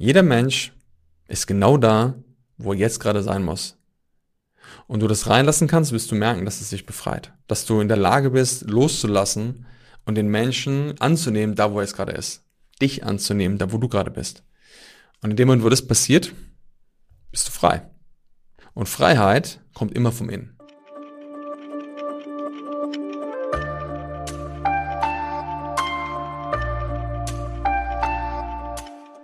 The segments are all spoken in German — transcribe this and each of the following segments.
Jeder Mensch ist genau da, wo er jetzt gerade sein muss. Und du das reinlassen kannst, wirst du merken, dass es sich befreit. Dass du in der Lage bist, loszulassen und den Menschen anzunehmen, da wo er jetzt gerade ist. Dich anzunehmen, da wo du gerade bist. Und in dem Moment, wo das passiert, bist du frei. Und Freiheit kommt immer vom Innen.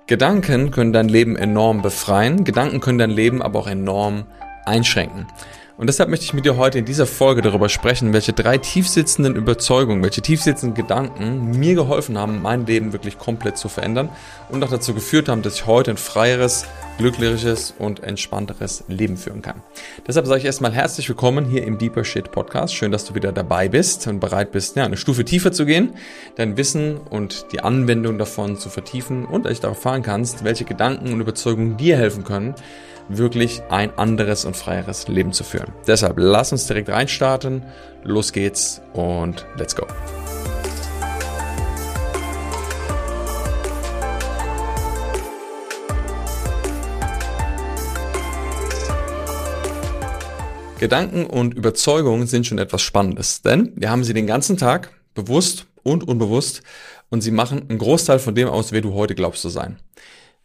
Gedanken können dein Leben enorm befreien, Gedanken können dein Leben aber auch enorm einschränken. Und deshalb möchte ich mit dir heute in dieser Folge darüber sprechen, welche drei tiefsitzenden Überzeugungen, welche tiefsitzenden Gedanken mir geholfen haben, mein Leben wirklich komplett zu verändern und auch dazu geführt haben, dass ich heute ein freieres, glücklicheres und entspannteres Leben führen kann. Deshalb sage ich erstmal herzlich willkommen hier im Deeper Shit Podcast. Schön, dass du wieder dabei bist und bereit bist, ja, eine Stufe tiefer zu gehen, dein Wissen und die Anwendung davon zu vertiefen und darauf erfahren kannst, welche Gedanken und Überzeugungen dir helfen können, wirklich ein anderes und freieres Leben zu führen. Deshalb lass uns direkt reinstarten. Los geht's und let's go. Gedanken und Überzeugungen sind schon etwas Spannendes, denn wir haben sie den ganzen Tag, bewusst und unbewusst, und sie machen einen Großteil von dem aus, wer du heute glaubst zu sein.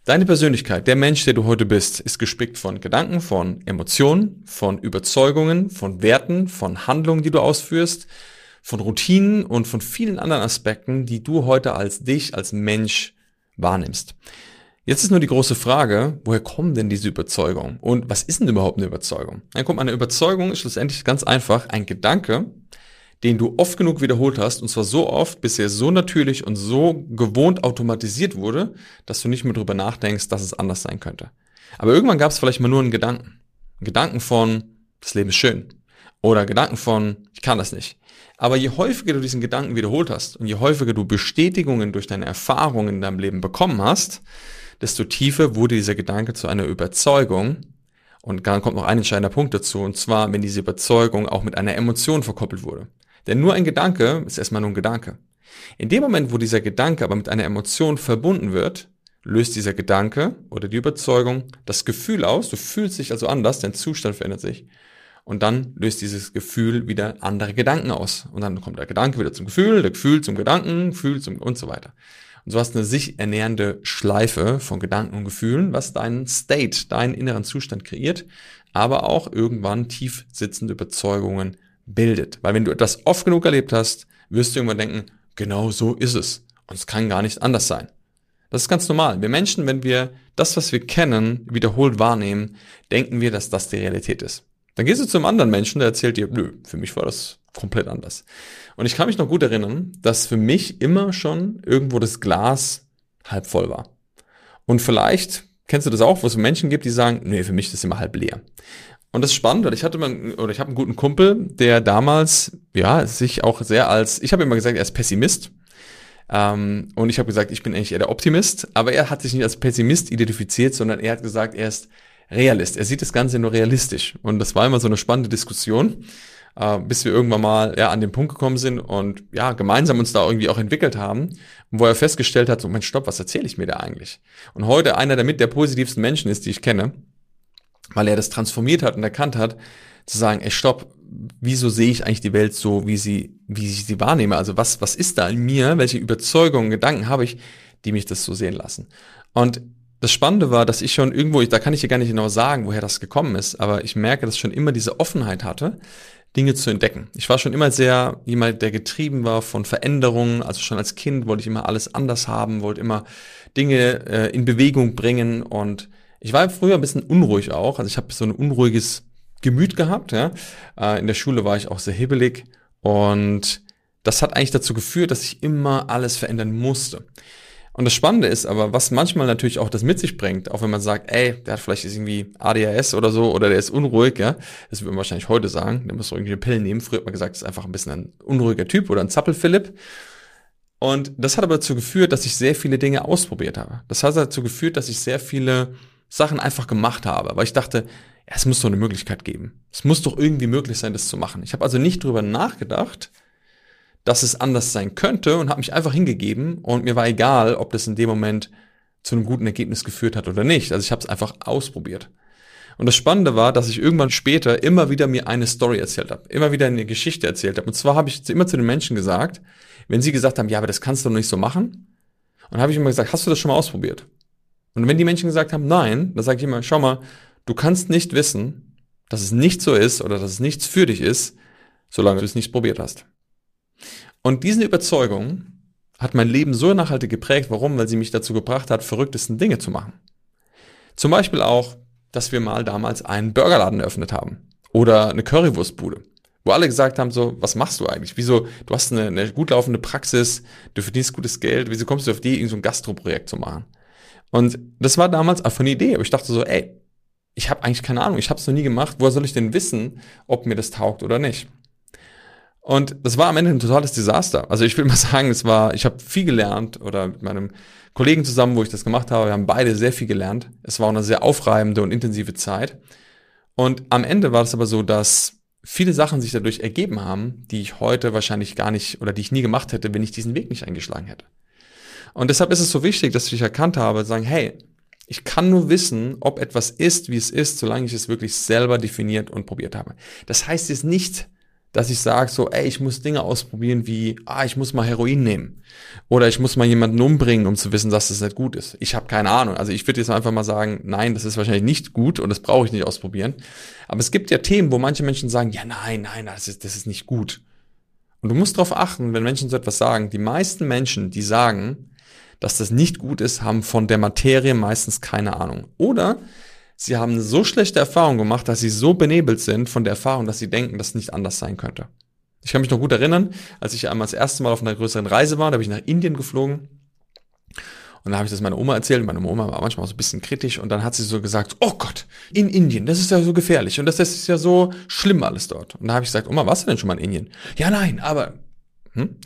Deine Persönlichkeit, der Mensch, der du heute bist, ist gespickt von Gedanken, von Emotionen, von Überzeugungen, von Werten, von Handlungen, die du ausführst, von Routinen und von vielen anderen Aspekten, die du heute als dich, als Mensch wahrnimmst. Jetzt ist nur die große Frage, woher kommen denn diese Überzeugungen? Und was ist denn überhaupt eine Überzeugung? Dann kommt eine Überzeugung ist schlussendlich ganz einfach ein Gedanke, den du oft genug wiederholt hast, und zwar so oft, bis er so natürlich und so gewohnt automatisiert wurde, dass du nicht mehr drüber nachdenkst, dass es anders sein könnte. Aber irgendwann gab es vielleicht mal nur einen Gedanken. Gedanken von, das Leben ist schön. Oder Gedanken von, ich kann das nicht. Aber je häufiger du diesen Gedanken wiederholt hast und je häufiger du Bestätigungen durch deine Erfahrungen in deinem Leben bekommen hast, desto tiefer wurde dieser Gedanke zu einer Überzeugung. Und dann kommt noch ein entscheidender Punkt dazu, und zwar, wenn diese Überzeugung auch mit einer Emotion verkoppelt wurde. Denn nur ein Gedanke ist erstmal nur ein Gedanke. In dem Moment, wo dieser Gedanke aber mit einer Emotion verbunden wird, löst dieser Gedanke oder die Überzeugung das Gefühl aus, du fühlst dich also anders, dein Zustand verändert sich. Und dann löst dieses Gefühl wieder andere Gedanken aus. Und dann kommt der Gedanke wieder zum Gefühl, der Gefühl zum Gedanken, Gefühl zum und so weiter. Und so hast du eine sich ernährende Schleife von Gedanken und Gefühlen, was deinen State, deinen inneren Zustand kreiert, aber auch irgendwann tief sitzende Überzeugungen bildet. Weil wenn du etwas oft genug erlebt hast, wirst du irgendwann denken, genau so ist es. Und es kann gar nicht anders sein. Das ist ganz normal. Wir Menschen, wenn wir das, was wir kennen, wiederholt wahrnehmen, denken wir, dass das die Realität ist. Dann gehst du zum anderen Menschen, der erzählt dir, nö, für mich war das komplett anders. Und ich kann mich noch gut erinnern, dass für mich immer schon irgendwo das Glas halb voll war. Und vielleicht kennst du das auch, wo es Menschen gibt, die sagen, nee, für mich ist es immer halb leer. Und das ist spannend, weil ich hatte mal, oder ich habe einen guten Kumpel, der damals, ja, sich auch sehr als, ich habe immer gesagt, er ist Pessimist. Ähm, und ich habe gesagt, ich bin eigentlich eher der Optimist, aber er hat sich nicht als Pessimist identifiziert, sondern er hat gesagt, er ist Realist. Er sieht das Ganze nur realistisch. Und das war immer so eine spannende Diskussion, äh, bis wir irgendwann mal ja, an den Punkt gekommen sind und ja, gemeinsam uns da irgendwie auch entwickelt haben, wo er festgestellt hat, so, mein Stopp, was erzähle ich mir da eigentlich? Und heute einer der mit der positivsten Menschen ist, die ich kenne weil er das transformiert hat und erkannt hat, zu sagen, ey, stopp, wieso sehe ich eigentlich die Welt so, wie sie, wie ich sie wahrnehme? Also was, was ist da in mir? Welche Überzeugungen, Gedanken habe ich, die mich das so sehen lassen? Und das Spannende war, dass ich schon irgendwo, da kann ich hier gar nicht genau sagen, woher das gekommen ist, aber ich merke, dass ich schon immer diese Offenheit hatte, Dinge zu entdecken. Ich war schon immer sehr jemand, der getrieben war von Veränderungen. Also schon als Kind wollte ich immer alles anders haben, wollte immer Dinge äh, in Bewegung bringen und ich war früher ein bisschen unruhig auch. Also ich habe so ein unruhiges Gemüt gehabt. Ja. Äh, in der Schule war ich auch sehr hibbelig und das hat eigentlich dazu geführt, dass ich immer alles verändern musste. Und das Spannende ist aber, was manchmal natürlich auch das mit sich bringt, auch wenn man sagt, ey, der hat vielleicht irgendwie ADHS oder so oder der ist unruhig, ja, das würde man wahrscheinlich heute sagen, der muss irgendwie eine Pille nehmen. Früher hat man gesagt, das ist einfach ein bisschen ein unruhiger Typ oder ein Zappelphilipp. Und das hat aber dazu geführt, dass ich sehr viele Dinge ausprobiert habe. Das hat dazu geführt, dass ich sehr viele Sachen einfach gemacht habe, weil ich dachte, ja, es muss doch eine Möglichkeit geben. Es muss doch irgendwie möglich sein, das zu machen. Ich habe also nicht drüber nachgedacht, dass es anders sein könnte und habe mich einfach hingegeben und mir war egal, ob das in dem Moment zu einem guten Ergebnis geführt hat oder nicht. Also ich habe es einfach ausprobiert. Und das Spannende war, dass ich irgendwann später immer wieder mir eine Story erzählt habe, immer wieder eine Geschichte erzählt habe. Und zwar habe ich immer zu den Menschen gesagt, wenn sie gesagt haben, ja, aber das kannst du doch nicht so machen, und habe ich immer gesagt, hast du das schon mal ausprobiert? Und wenn die Menschen gesagt haben, nein, dann sage ich immer, schau mal, du kannst nicht wissen, dass es nicht so ist oder dass es nichts für dich ist, solange du es nicht probiert hast. Und diese Überzeugung hat mein Leben so nachhaltig geprägt. Warum? Weil sie mich dazu gebracht hat, verrücktesten Dinge zu machen. Zum Beispiel auch, dass wir mal damals einen Burgerladen eröffnet haben oder eine Currywurstbude, wo alle gesagt haben so, was machst du eigentlich? Wieso, du hast eine, eine gut laufende Praxis, du verdienst gutes Geld, wieso kommst du auf die, irgendein so ein Gastroprojekt zu machen? Und das war damals einfach eine Idee, aber ich dachte so, ey, ich habe eigentlich keine Ahnung, ich habe es noch nie gemacht, woher soll ich denn wissen, ob mir das taugt oder nicht? Und das war am Ende ein totales Desaster. Also ich will mal sagen, es war, ich habe viel gelernt oder mit meinem Kollegen zusammen, wo ich das gemacht habe, wir haben beide sehr viel gelernt. Es war eine sehr aufreibende und intensive Zeit. Und am Ende war es aber so, dass viele Sachen sich dadurch ergeben haben, die ich heute wahrscheinlich gar nicht oder die ich nie gemacht hätte, wenn ich diesen Weg nicht eingeschlagen hätte. Und deshalb ist es so wichtig, dass ich erkannt habe, sagen, hey, ich kann nur wissen, ob etwas ist, wie es ist, solange ich es wirklich selber definiert und probiert habe. Das heißt jetzt nicht, dass ich sage so, ey, ich muss Dinge ausprobieren wie, ah, ich muss mal Heroin nehmen oder ich muss mal jemanden umbringen, um zu wissen, dass das nicht gut ist. Ich habe keine Ahnung. Also ich würde jetzt einfach mal sagen, nein, das ist wahrscheinlich nicht gut und das brauche ich nicht ausprobieren. Aber es gibt ja Themen, wo manche Menschen sagen, ja, nein, nein, das ist, das ist nicht gut. Und du musst darauf achten, wenn Menschen so etwas sagen. Die meisten Menschen, die sagen, dass das nicht gut ist, haben von der Materie meistens keine Ahnung. Oder sie haben so schlechte Erfahrung gemacht, dass sie so benebelt sind von der Erfahrung, dass sie denken, dass es nicht anders sein könnte. Ich kann mich noch gut erinnern, als ich einmal das erste Mal auf einer größeren Reise war, da bin ich nach Indien geflogen. Und da habe ich das meiner Oma erzählt. Meine Oma war manchmal auch so ein bisschen kritisch. Und dann hat sie so gesagt, oh Gott, in Indien, das ist ja so gefährlich. Und das, das ist ja so schlimm alles dort. Und da habe ich gesagt, Oma, warst du denn schon mal in Indien? Ja, nein, aber... Hm?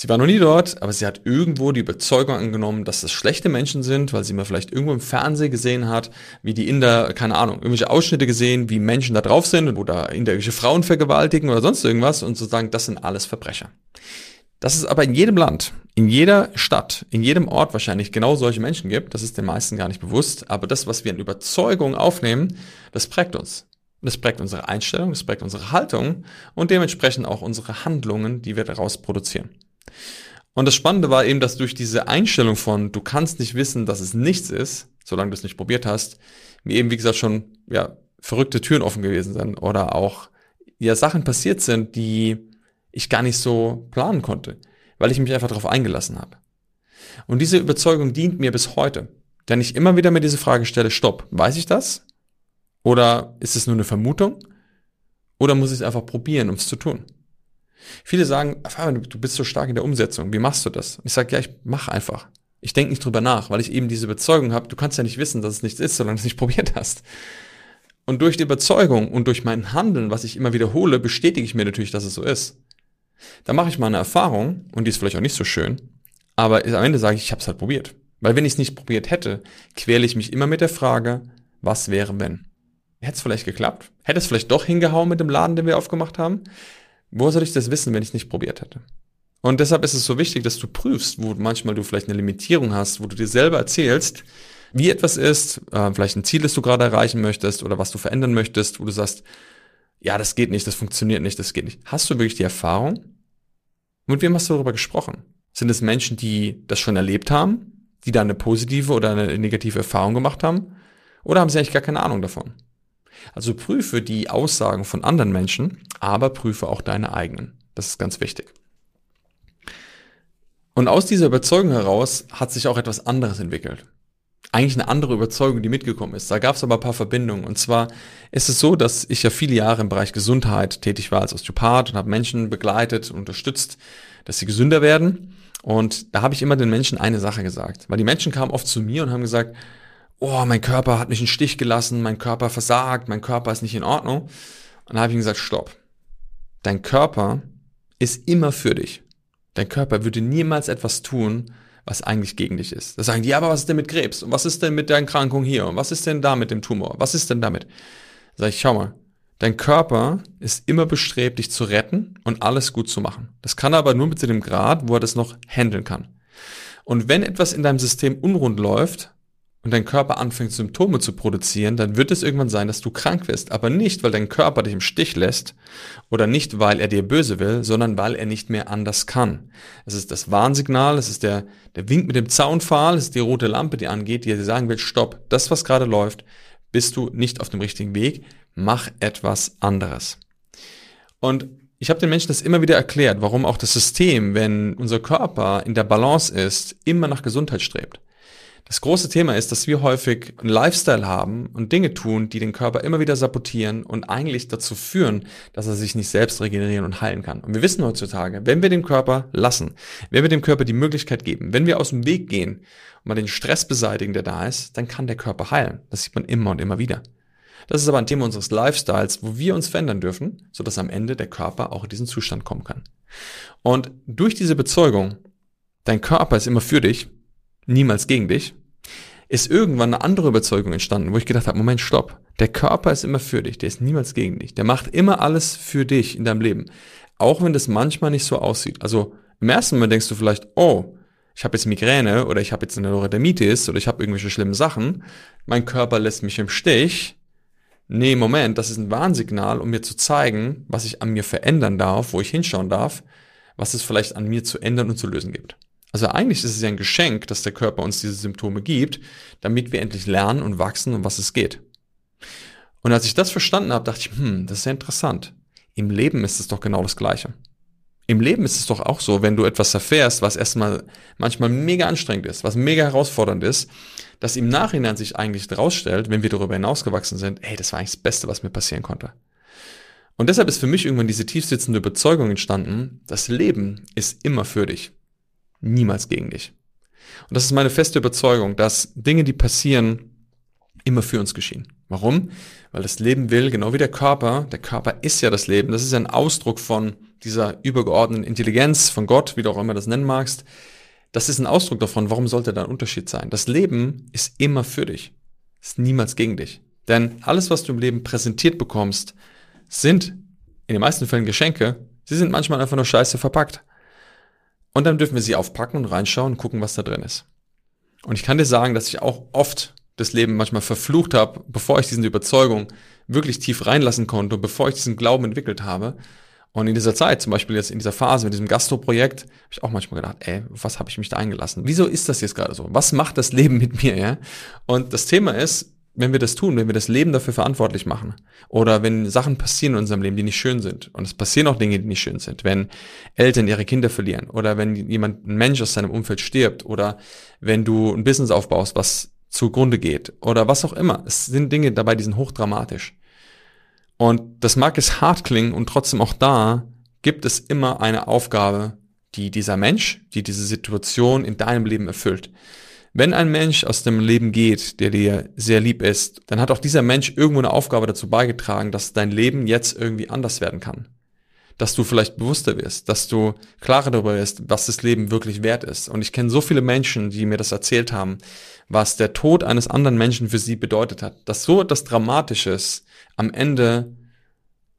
Sie war noch nie dort, aber sie hat irgendwo die Überzeugung angenommen, dass das schlechte Menschen sind, weil sie mal vielleicht irgendwo im Fernsehen gesehen hat, wie die Inder, keine Ahnung, irgendwelche Ausschnitte gesehen, wie Menschen da drauf sind oder inderische Frauen vergewaltigen oder sonst irgendwas und zu sagen, das sind alles Verbrecher. Dass es aber in jedem Land, in jeder Stadt, in jedem Ort wahrscheinlich genau solche Menschen gibt, das ist den meisten gar nicht bewusst, aber das, was wir an Überzeugung aufnehmen, das prägt uns. Das prägt unsere Einstellung, das prägt unsere Haltung und dementsprechend auch unsere Handlungen, die wir daraus produzieren. Und das Spannende war eben, dass durch diese Einstellung von, du kannst nicht wissen, dass es nichts ist, solange du es nicht probiert hast, mir eben, wie gesagt, schon, ja, verrückte Türen offen gewesen sind oder auch, ja, Sachen passiert sind, die ich gar nicht so planen konnte, weil ich mich einfach darauf eingelassen habe. Und diese Überzeugung dient mir bis heute, denn ich immer wieder mir diese Frage stelle, stopp, weiß ich das? Oder ist es nur eine Vermutung? Oder muss ich es einfach probieren, um es zu tun? Viele sagen, du bist so stark in der Umsetzung, wie machst du das? Ich sage, ja, ich mache einfach. Ich denke nicht drüber nach, weil ich eben diese Überzeugung habe, du kannst ja nicht wissen, dass es nichts ist, solange du es nicht probiert hast. Und durch die Überzeugung und durch mein Handeln, was ich immer wiederhole, bestätige ich mir natürlich, dass es so ist. Da mache ich mal eine Erfahrung, und die ist vielleicht auch nicht so schön, aber am Ende sage ich, ich habe es halt probiert. Weil wenn ich es nicht probiert hätte, quäle ich mich immer mit der Frage, was wäre wenn? Hätte es vielleicht geklappt? Hätte es vielleicht doch hingehauen mit dem Laden, den wir aufgemacht haben? Wo soll ich das wissen, wenn ich nicht probiert hätte? Und deshalb ist es so wichtig, dass du prüfst, wo manchmal du vielleicht eine Limitierung hast, wo du dir selber erzählst, wie etwas ist, äh, vielleicht ein Ziel, das du gerade erreichen möchtest oder was du verändern möchtest, wo du sagst, ja, das geht nicht, das funktioniert nicht, das geht nicht. Hast du wirklich die Erfahrung? Mit wem hast du darüber gesprochen? Sind es Menschen, die das schon erlebt haben, die da eine positive oder eine negative Erfahrung gemacht haben? Oder haben sie eigentlich gar keine Ahnung davon? Also prüfe die Aussagen von anderen Menschen, aber prüfe auch deine eigenen. Das ist ganz wichtig. Und aus dieser Überzeugung heraus hat sich auch etwas anderes entwickelt. Eigentlich eine andere Überzeugung, die mitgekommen ist. Da gab es aber ein paar Verbindungen. Und zwar ist es so, dass ich ja viele Jahre im Bereich Gesundheit tätig war als Osteopath und habe Menschen begleitet und unterstützt, dass sie gesünder werden. Und da habe ich immer den Menschen eine Sache gesagt. Weil die Menschen kamen oft zu mir und haben gesagt, oh, mein Körper hat mich einen Stich gelassen, mein Körper versagt, mein Körper ist nicht in Ordnung. Und dann habe ich ihm gesagt, stopp. Dein Körper ist immer für dich. Dein Körper würde niemals etwas tun, was eigentlich gegen dich ist. Da sagen die, ja, aber was ist denn mit Krebs? Und was ist denn mit der Erkrankung hier? Und was ist denn da mit dem Tumor? Was ist denn damit? Da sag ich, schau mal, dein Körper ist immer bestrebt, dich zu retten und alles gut zu machen. Das kann er aber nur mit dem Grad, wo er das noch handeln kann. Und wenn etwas in deinem System unrund läuft, und dein Körper anfängt Symptome zu produzieren, dann wird es irgendwann sein, dass du krank wirst. Aber nicht, weil dein Körper dich im Stich lässt oder nicht, weil er dir böse will, sondern weil er nicht mehr anders kann. Es ist das Warnsignal, es ist der, der Wink mit dem Zaunpfahl, es ist die rote Lampe, die angeht, die dir sagen will, stopp, das, was gerade läuft, bist du nicht auf dem richtigen Weg, mach etwas anderes. Und ich habe den Menschen das immer wieder erklärt, warum auch das System, wenn unser Körper in der Balance ist, immer nach Gesundheit strebt. Das große Thema ist, dass wir häufig einen Lifestyle haben und Dinge tun, die den Körper immer wieder sabotieren und eigentlich dazu führen, dass er sich nicht selbst regenerieren und heilen kann. Und wir wissen heutzutage, wenn wir den Körper lassen, wenn wir dem Körper die Möglichkeit geben, wenn wir aus dem Weg gehen und mal den Stress beseitigen, der da ist, dann kann der Körper heilen. Das sieht man immer und immer wieder. Das ist aber ein Thema unseres Lifestyles, wo wir uns verändern dürfen, sodass am Ende der Körper auch in diesen Zustand kommen kann. Und durch diese Bezeugung, dein Körper ist immer für dich, niemals gegen dich, ist irgendwann eine andere Überzeugung entstanden, wo ich gedacht habe, Moment, stopp. Der Körper ist immer für dich, der ist niemals gegen dich. Der macht immer alles für dich in deinem Leben. Auch wenn das manchmal nicht so aussieht. Also im ersten Moment denkst du vielleicht, oh, ich habe jetzt Migräne oder ich habe jetzt eine Neurodermitis oder ich habe irgendwelche schlimmen Sachen. Mein Körper lässt mich im Stich. Nee, Moment, das ist ein Warnsignal, um mir zu zeigen, was ich an mir verändern darf, wo ich hinschauen darf, was es vielleicht an mir zu ändern und zu lösen gibt. Also eigentlich ist es ja ein Geschenk, dass der Körper uns diese Symptome gibt, damit wir endlich lernen und wachsen, um was es geht. Und als ich das verstanden habe, dachte ich, hm, das ist ja interessant. Im Leben ist es doch genau das Gleiche. Im Leben ist es doch auch so, wenn du etwas erfährst, was erstmal manchmal mega anstrengend ist, was mega herausfordernd ist, dass im Nachhinein sich eigentlich herausstellt, wenn wir darüber hinausgewachsen sind, hey, das war eigentlich das Beste, was mir passieren konnte. Und deshalb ist für mich irgendwann diese tiefsitzende Überzeugung entstanden, das Leben ist immer für dich niemals gegen dich. Und das ist meine feste Überzeugung, dass Dinge, die passieren, immer für uns geschehen. Warum? Weil das Leben will, genau wie der Körper, der Körper ist ja das Leben, das ist ein Ausdruck von dieser übergeordneten Intelligenz, von Gott, wie du auch immer das nennen magst. Das ist ein Ausdruck davon, warum sollte da ein Unterschied sein? Das Leben ist immer für dich, ist niemals gegen dich. Denn alles, was du im Leben präsentiert bekommst, sind in den meisten Fällen Geschenke, sie sind manchmal einfach nur scheiße verpackt. Und dann dürfen wir sie aufpacken und reinschauen und gucken, was da drin ist. Und ich kann dir sagen, dass ich auch oft das Leben manchmal verflucht habe, bevor ich diese Überzeugung wirklich tief reinlassen konnte, bevor ich diesen Glauben entwickelt habe. Und in dieser Zeit, zum Beispiel jetzt in dieser Phase mit diesem Gastro-Projekt, habe ich auch manchmal gedacht, ey, was habe ich mich da eingelassen? Wieso ist das jetzt gerade so? Was macht das Leben mit mir? Ja? Und das Thema ist, wenn wir das tun, wenn wir das Leben dafür verantwortlich machen oder wenn Sachen passieren in unserem Leben, die nicht schön sind und es passieren auch Dinge, die nicht schön sind, wenn Eltern ihre Kinder verlieren oder wenn jemand, ein Mensch aus seinem Umfeld stirbt oder wenn du ein Business aufbaust, was zugrunde geht oder was auch immer. Es sind Dinge dabei, die sind hochdramatisch. Und das mag es hart klingen und trotzdem auch da gibt es immer eine Aufgabe, die dieser Mensch, die diese Situation in deinem Leben erfüllt. Wenn ein Mensch aus dem Leben geht, der dir sehr lieb ist, dann hat auch dieser Mensch irgendwo eine Aufgabe dazu beigetragen, dass dein Leben jetzt irgendwie anders werden kann. Dass du vielleicht bewusster wirst, dass du klarer darüber wirst, was das Leben wirklich wert ist. Und ich kenne so viele Menschen, die mir das erzählt haben, was der Tod eines anderen Menschen für sie bedeutet hat. Dass so etwas Dramatisches am Ende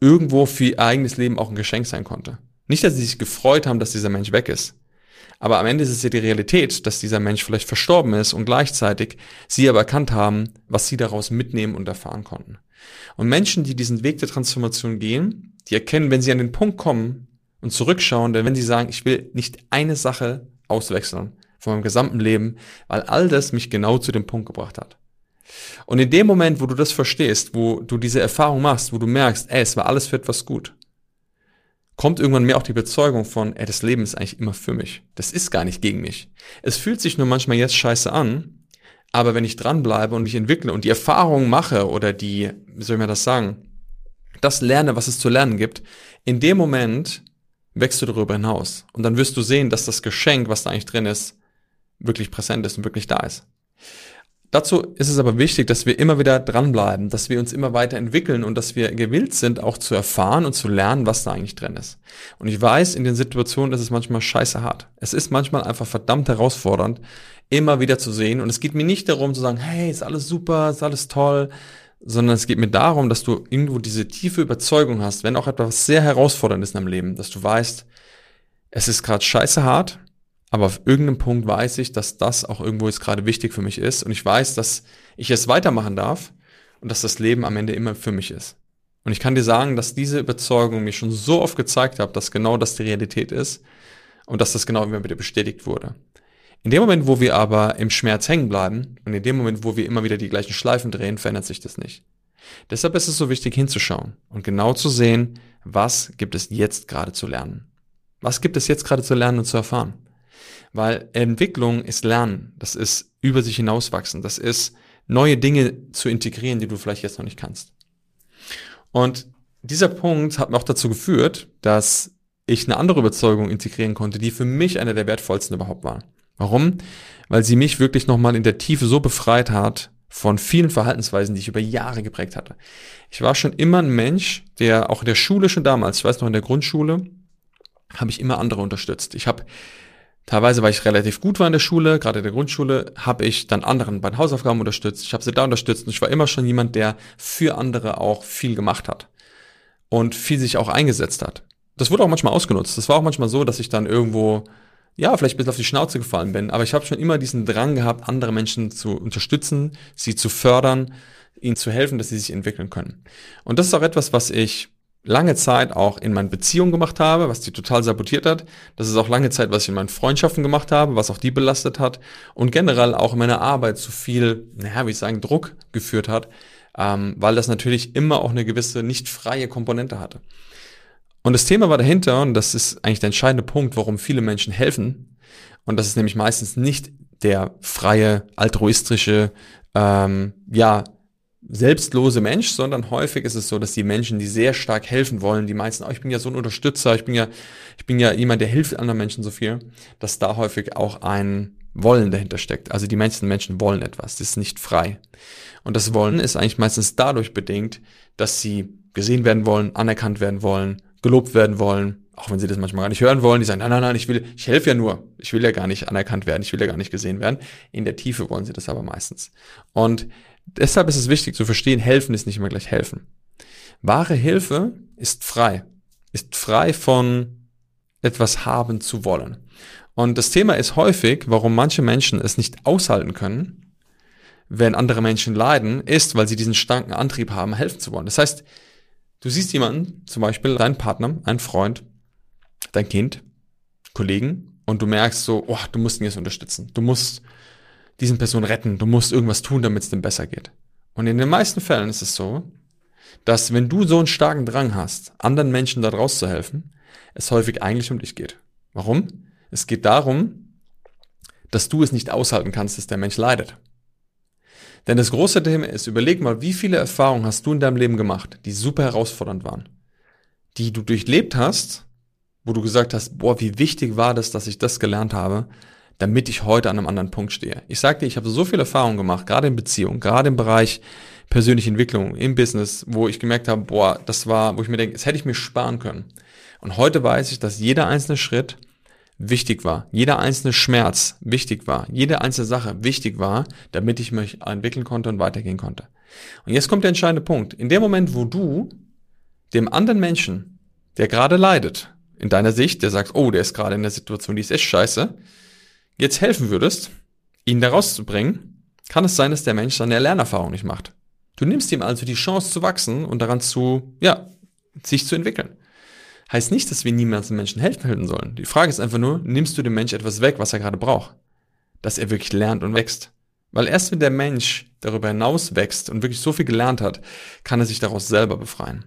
irgendwo für ihr eigenes Leben auch ein Geschenk sein konnte. Nicht, dass sie sich gefreut haben, dass dieser Mensch weg ist, aber am Ende ist es ja die Realität, dass dieser Mensch vielleicht verstorben ist und gleichzeitig sie aber erkannt haben, was sie daraus mitnehmen und erfahren konnten. Und Menschen, die diesen Weg der Transformation gehen, die erkennen, wenn sie an den Punkt kommen und zurückschauen, denn wenn sie sagen, ich will nicht eine Sache auswechseln von meinem gesamten Leben, weil all das mich genau zu dem Punkt gebracht hat. Und in dem Moment, wo du das verstehst, wo du diese Erfahrung machst, wo du merkst, ey, es war alles für etwas gut, kommt irgendwann mehr auch die Bezeugung von, ey, das Leben ist eigentlich immer für mich. Das ist gar nicht gegen mich. Es fühlt sich nur manchmal jetzt scheiße an, aber wenn ich dranbleibe und mich entwickle und die Erfahrung mache oder die, wie soll ich mir das sagen, das lerne, was es zu lernen gibt, in dem Moment wächst du darüber hinaus. Und dann wirst du sehen, dass das Geschenk, was da eigentlich drin ist, wirklich präsent ist und wirklich da ist. Dazu ist es aber wichtig, dass wir immer wieder dranbleiben, dass wir uns immer weiter entwickeln und dass wir gewillt sind, auch zu erfahren und zu lernen, was da eigentlich drin ist. Und ich weiß, in den Situationen ist es manchmal scheiße hart. Es ist manchmal einfach verdammt herausfordernd, immer wieder zu sehen. Und es geht mir nicht darum zu sagen, hey, ist alles super, ist alles toll, sondern es geht mir darum, dass du irgendwo diese tiefe Überzeugung hast, wenn auch etwas sehr herausfordernd ist in deinem Leben, dass du weißt, es ist gerade scheiße hart, Aber auf irgendeinem Punkt weiß ich, dass das auch irgendwo jetzt gerade wichtig für mich ist. Und ich weiß, dass ich es weitermachen darf und dass das Leben am Ende immer für mich ist. Und ich kann dir sagen, dass diese Überzeugung mir schon so oft gezeigt hat, dass genau das die Realität ist und dass das genau immer wieder bestätigt wurde. In dem Moment, wo wir aber im Schmerz hängen bleiben und in dem Moment, wo wir immer wieder die gleichen Schleifen drehen, verändert sich das nicht. Deshalb ist es so wichtig hinzuschauen und genau zu sehen, was gibt es jetzt gerade zu lernen. Was gibt es jetzt gerade zu lernen und zu erfahren? Weil Entwicklung ist Lernen, das ist über sich hinauswachsen, das ist neue Dinge zu integrieren, die du vielleicht jetzt noch nicht kannst. Und dieser Punkt hat mir auch dazu geführt, dass ich eine andere Überzeugung integrieren konnte, die für mich eine der wertvollsten überhaupt war. Warum? Weil sie mich wirklich nochmal in der Tiefe so befreit hat von vielen Verhaltensweisen, die ich über Jahre geprägt hatte. Ich war schon immer ein Mensch, der auch in der Schule schon damals, ich weiß noch in der Grundschule, habe ich immer andere unterstützt. Ich habe Teilweise, weil ich relativ gut war in der Schule, gerade in der Grundschule, habe ich dann anderen bei den Hausaufgaben unterstützt. Ich habe sie da unterstützt und ich war immer schon jemand, der für andere auch viel gemacht hat und viel sich auch eingesetzt hat. Das wurde auch manchmal ausgenutzt. Das war auch manchmal so, dass ich dann irgendwo, ja, vielleicht bisschen auf die Schnauze gefallen bin, aber ich habe schon immer diesen Drang gehabt, andere Menschen zu unterstützen, sie zu fördern, ihnen zu helfen, dass sie sich entwickeln können. Und das ist auch etwas, was ich lange Zeit auch in meinen Beziehungen gemacht habe, was die total sabotiert hat. Das ist auch lange Zeit, was ich in meinen Freundschaften gemacht habe, was auch die belastet hat und generell auch in meiner Arbeit zu viel, naja, wie ich sagen, Druck geführt hat, ähm, weil das natürlich immer auch eine gewisse nicht freie Komponente hatte. Und das Thema war dahinter, und das ist eigentlich der entscheidende Punkt, warum viele Menschen helfen, und das ist nämlich meistens nicht der freie, altruistische, ähm, ja, selbstlose Mensch, sondern häufig ist es so, dass die Menschen, die sehr stark helfen wollen, die meisten, oh, ich bin ja so ein Unterstützer, ich bin ja, ich bin ja jemand, der hilft anderen Menschen so viel, dass da häufig auch ein Wollen dahinter steckt. Also die meisten Menschen wollen etwas, das ist nicht frei. Und das Wollen ist eigentlich meistens dadurch bedingt, dass sie gesehen werden wollen, anerkannt werden wollen, gelobt werden wollen, auch wenn sie das manchmal gar nicht hören wollen, die sagen, nein, nein, nein, ich will, ich helfe ja nur, ich will ja gar nicht anerkannt werden, ich will ja gar nicht gesehen werden. In der Tiefe wollen sie das aber meistens. Und Deshalb ist es wichtig zu verstehen, helfen ist nicht immer gleich helfen. Wahre Hilfe ist frei, ist frei von etwas haben zu wollen. Und das Thema ist häufig, warum manche Menschen es nicht aushalten können, wenn andere Menschen leiden, ist, weil sie diesen starken Antrieb haben, helfen zu wollen. Das heißt, du siehst jemanden, zum Beispiel deinen Partner, einen Freund, dein Kind, Kollegen, und du merkst so, oh, du musst ihn jetzt unterstützen. Du musst diesen Person retten. Du musst irgendwas tun, damit es dem besser geht. Und in den meisten Fällen ist es so, dass wenn du so einen starken Drang hast, anderen Menschen da draus zu helfen, es häufig eigentlich um dich geht. Warum? Es geht darum, dass du es nicht aushalten kannst, dass der Mensch leidet. Denn das große Thema ist, überleg mal, wie viele Erfahrungen hast du in deinem Leben gemacht, die super herausfordernd waren, die du durchlebt hast, wo du gesagt hast, boah, wie wichtig war das, dass ich das gelernt habe, damit ich heute an einem anderen Punkt stehe. Ich sag dir, ich habe so viel Erfahrung gemacht, gerade in Beziehungen, gerade im Bereich persönliche Entwicklung, im Business, wo ich gemerkt habe, boah, das war, wo ich mir denke, das hätte ich mir sparen können. Und heute weiß ich, dass jeder einzelne Schritt wichtig war, jeder einzelne Schmerz wichtig war, jede einzelne Sache wichtig war, damit ich mich entwickeln konnte und weitergehen konnte. Und jetzt kommt der entscheidende Punkt. In dem Moment, wo du dem anderen Menschen, der gerade leidet, in deiner Sicht, der sagt, oh, der ist gerade in der Situation, die ist echt scheiße, jetzt helfen würdest, ihn da rauszubringen, kann es sein, dass der Mensch seine Lernerfahrung nicht macht. Du nimmst ihm also die Chance zu wachsen und daran zu, ja, sich zu entwickeln. Heißt nicht, dass wir niemals den Menschen helfen sollen. Die Frage ist einfach nur, nimmst du dem Mensch etwas weg, was er gerade braucht? Dass er wirklich lernt und wächst. Weil erst wenn der Mensch darüber hinaus wächst und wirklich so viel gelernt hat, kann er sich daraus selber befreien.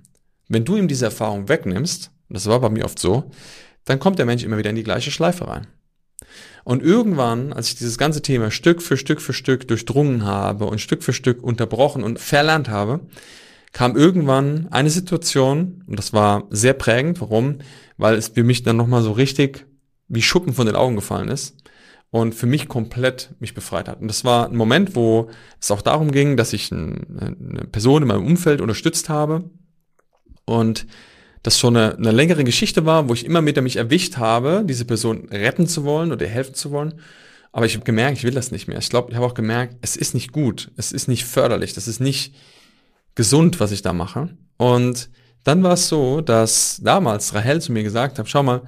Wenn du ihm diese Erfahrung wegnimmst, und das war bei mir oft so, dann kommt der Mensch immer wieder in die gleiche Schleife rein. Und irgendwann, als ich dieses ganze Thema Stück für Stück für Stück durchdrungen habe und Stück für Stück unterbrochen und verlernt habe, kam irgendwann eine Situation, und das war sehr prägend. Warum? Weil es für mich dann nochmal so richtig wie Schuppen von den Augen gefallen ist und für mich komplett mich befreit hat. Und das war ein Moment, wo es auch darum ging, dass ich eine Person in meinem Umfeld unterstützt habe und das schon eine, eine längere Geschichte war, wo ich immer wieder mich erwischt habe, diese Person retten zu wollen oder helfen zu wollen. Aber ich habe gemerkt, ich will das nicht mehr. Ich glaube, ich habe auch gemerkt, es ist nicht gut, es ist nicht förderlich, das ist nicht gesund, was ich da mache. Und dann war es so, dass damals Rahel zu mir gesagt hat, schau mal,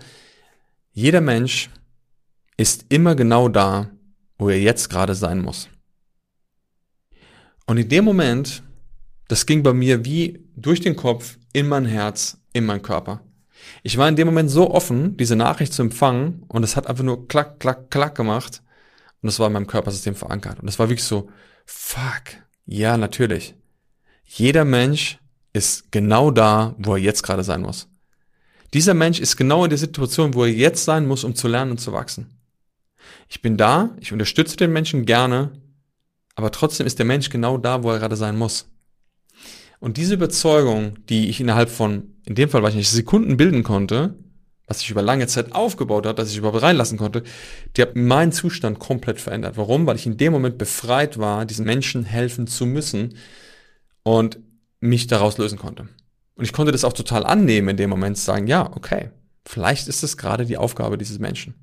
jeder Mensch ist immer genau da, wo er jetzt gerade sein muss. Und in dem Moment, das ging bei mir wie durch den Kopf in mein Herz, in meinen Körper. Ich war in dem Moment so offen, diese Nachricht zu empfangen und es hat einfach nur klack, klack, klack gemacht und es war in meinem Körpersystem verankert. Und es war wirklich so, fuck, ja, natürlich. Jeder Mensch ist genau da, wo er jetzt gerade sein muss. Dieser Mensch ist genau in der Situation, wo er jetzt sein muss, um zu lernen und zu wachsen. Ich bin da, ich unterstütze den Menschen gerne, aber trotzdem ist der Mensch genau da, wo er gerade sein muss. Und diese Überzeugung, die ich innerhalb von, in dem Fall weiß ich nicht, Sekunden bilden konnte, was sich über lange Zeit aufgebaut hat, dass ich überhaupt reinlassen konnte, die hat meinen Zustand komplett verändert. Warum? Weil ich in dem Moment befreit war, diesen Menschen helfen zu müssen und mich daraus lösen konnte. Und ich konnte das auch total annehmen in dem Moment, sagen, ja, okay, vielleicht ist es gerade die Aufgabe dieses Menschen.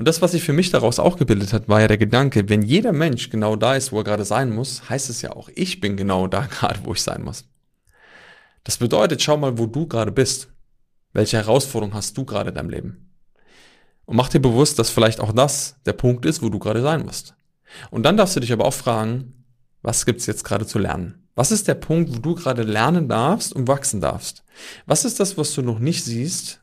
Und das, was sich für mich daraus auch gebildet hat, war ja der Gedanke, wenn jeder Mensch genau da ist, wo er gerade sein muss, heißt es ja auch, ich bin genau da gerade, wo ich sein muss. Das bedeutet, schau mal, wo du gerade bist. Welche Herausforderung hast du gerade in deinem Leben? Und mach dir bewusst, dass vielleicht auch das der Punkt ist, wo du gerade sein musst. Und dann darfst du dich aber auch fragen, was gibt's jetzt gerade zu lernen? Was ist der Punkt, wo du gerade lernen darfst und wachsen darfst? Was ist das, was du noch nicht siehst,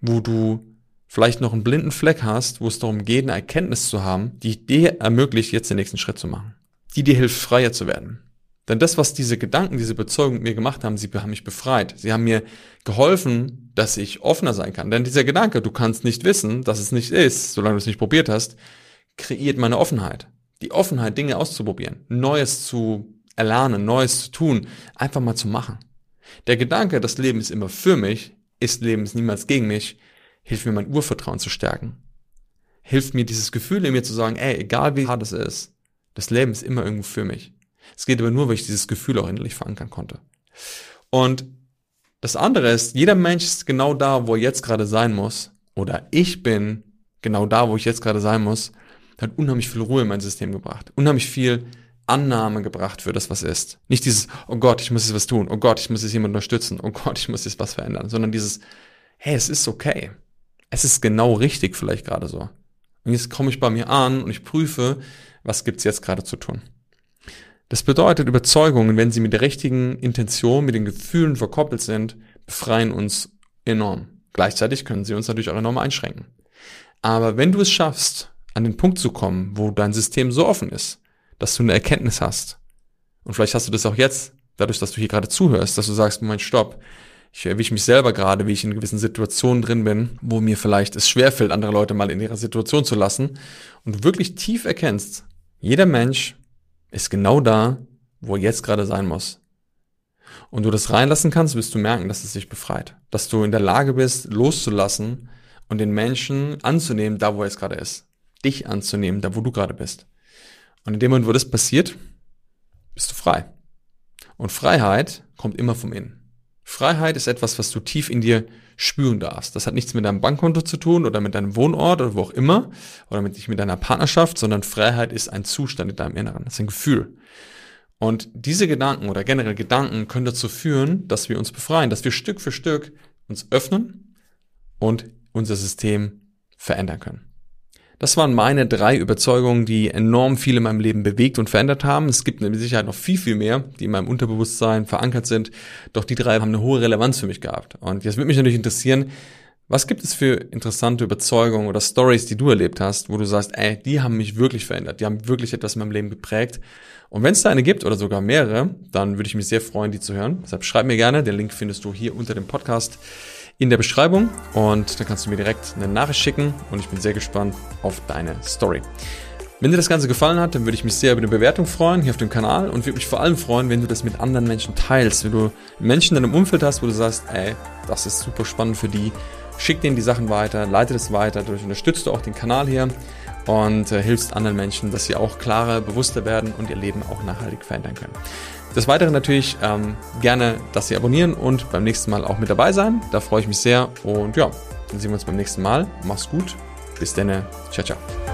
wo du vielleicht noch einen blinden Fleck hast, wo es darum geht, eine Erkenntnis zu haben, die dir ermöglicht, jetzt den nächsten Schritt zu machen? Die dir hilft, freier zu werden. Denn das, was diese Gedanken, diese Bezeugung mir gemacht haben, sie haben mich befreit. Sie haben mir geholfen, dass ich offener sein kann. Denn dieser Gedanke, du kannst nicht wissen, dass es nicht ist, solange du es nicht probiert hast, kreiert meine Offenheit. Die Offenheit, Dinge auszuprobieren, Neues zu erlernen, Neues zu tun, einfach mal zu machen. Der Gedanke, das Leben ist immer für mich, ist Leben ist niemals gegen mich, hilft mir mein Urvertrauen zu stärken. Hilft mir dieses Gefühl in mir zu sagen, ey, egal wie hart es ist, das Leben ist immer irgendwo für mich. Es geht aber nur, weil ich dieses Gefühl auch innerlich verankern konnte. Und das andere ist, jeder Mensch ist genau da, wo er jetzt gerade sein muss. Oder ich bin genau da, wo ich jetzt gerade sein muss. Hat unheimlich viel Ruhe in mein System gebracht. Unheimlich viel Annahme gebracht für das, was ist. Nicht dieses, oh Gott, ich muss jetzt was tun. Oh Gott, ich muss jetzt jemand unterstützen. Oh Gott, ich muss jetzt was verändern. Sondern dieses, hey, es ist okay. Es ist genau richtig vielleicht gerade so. Und jetzt komme ich bei mir an und ich prüfe, was gibt's jetzt gerade zu tun. Das bedeutet, Überzeugungen, wenn sie mit der richtigen Intention, mit den Gefühlen verkoppelt sind, befreien uns enorm. Gleichzeitig können sie uns natürlich auch enorm einschränken. Aber wenn du es schaffst, an den Punkt zu kommen, wo dein System so offen ist, dass du eine Erkenntnis hast, und vielleicht hast du das auch jetzt, dadurch, dass du hier gerade zuhörst, dass du sagst, Moment, stopp, ich erwische mich selber gerade, wie ich in gewissen Situationen drin bin, wo mir vielleicht es schwerfällt, andere Leute mal in ihrer Situation zu lassen, und du wirklich tief erkennst, jeder Mensch ist genau da, wo er jetzt gerade sein muss. Und du das reinlassen kannst, wirst du merken, dass es sich befreit. Dass du in der Lage bist, loszulassen und den Menschen anzunehmen, da wo er jetzt gerade ist. Dich anzunehmen, da wo du gerade bist. Und in dem Moment, wo das passiert, bist du frei. Und Freiheit kommt immer vom Innen. Freiheit ist etwas, was du tief in dir spüren darfst. Das hat nichts mit deinem Bankkonto zu tun oder mit deinem Wohnort oder wo auch immer oder mit, nicht mit deiner Partnerschaft, sondern Freiheit ist ein Zustand in deinem Inneren. Das ist ein Gefühl. Und diese Gedanken oder generell Gedanken können dazu führen, dass wir uns befreien, dass wir Stück für Stück uns öffnen und unser System verändern können. Das waren meine drei Überzeugungen, die enorm viel in meinem Leben bewegt und verändert haben. Es gibt mit Sicherheit noch viel, viel mehr, die in meinem Unterbewusstsein verankert sind. Doch die drei haben eine hohe Relevanz für mich gehabt. Und jetzt würde mich natürlich interessieren, was gibt es für interessante Überzeugungen oder Stories, die du erlebt hast, wo du sagst, ey, die haben mich wirklich verändert, die haben wirklich etwas in meinem Leben geprägt. Und wenn es da eine gibt oder sogar mehrere, dann würde ich mich sehr freuen, die zu hören. Deshalb schreib mir gerne, den Link findest du hier unter dem Podcast in der Beschreibung und dann kannst du mir direkt eine Nachricht schicken und ich bin sehr gespannt auf deine Story. Wenn dir das Ganze gefallen hat, dann würde ich mich sehr über eine Bewertung freuen hier auf dem Kanal und würde mich vor allem freuen, wenn du das mit anderen Menschen teilst. Wenn du Menschen in deinem Umfeld hast, wo du sagst, ey, das ist super spannend für die, schick denen die Sachen weiter, leite das weiter, dadurch unterstützt du auch den Kanal hier und äh, hilfst anderen Menschen, dass sie auch klarer, bewusster werden und ihr Leben auch nachhaltig verändern können. Des Weiteren natürlich ähm, gerne, dass Sie abonnieren und beim nächsten Mal auch mit dabei sein. Da freue ich mich sehr. Und ja, dann sehen wir uns beim nächsten Mal. Mach's gut. Bis dann. Ciao, ciao.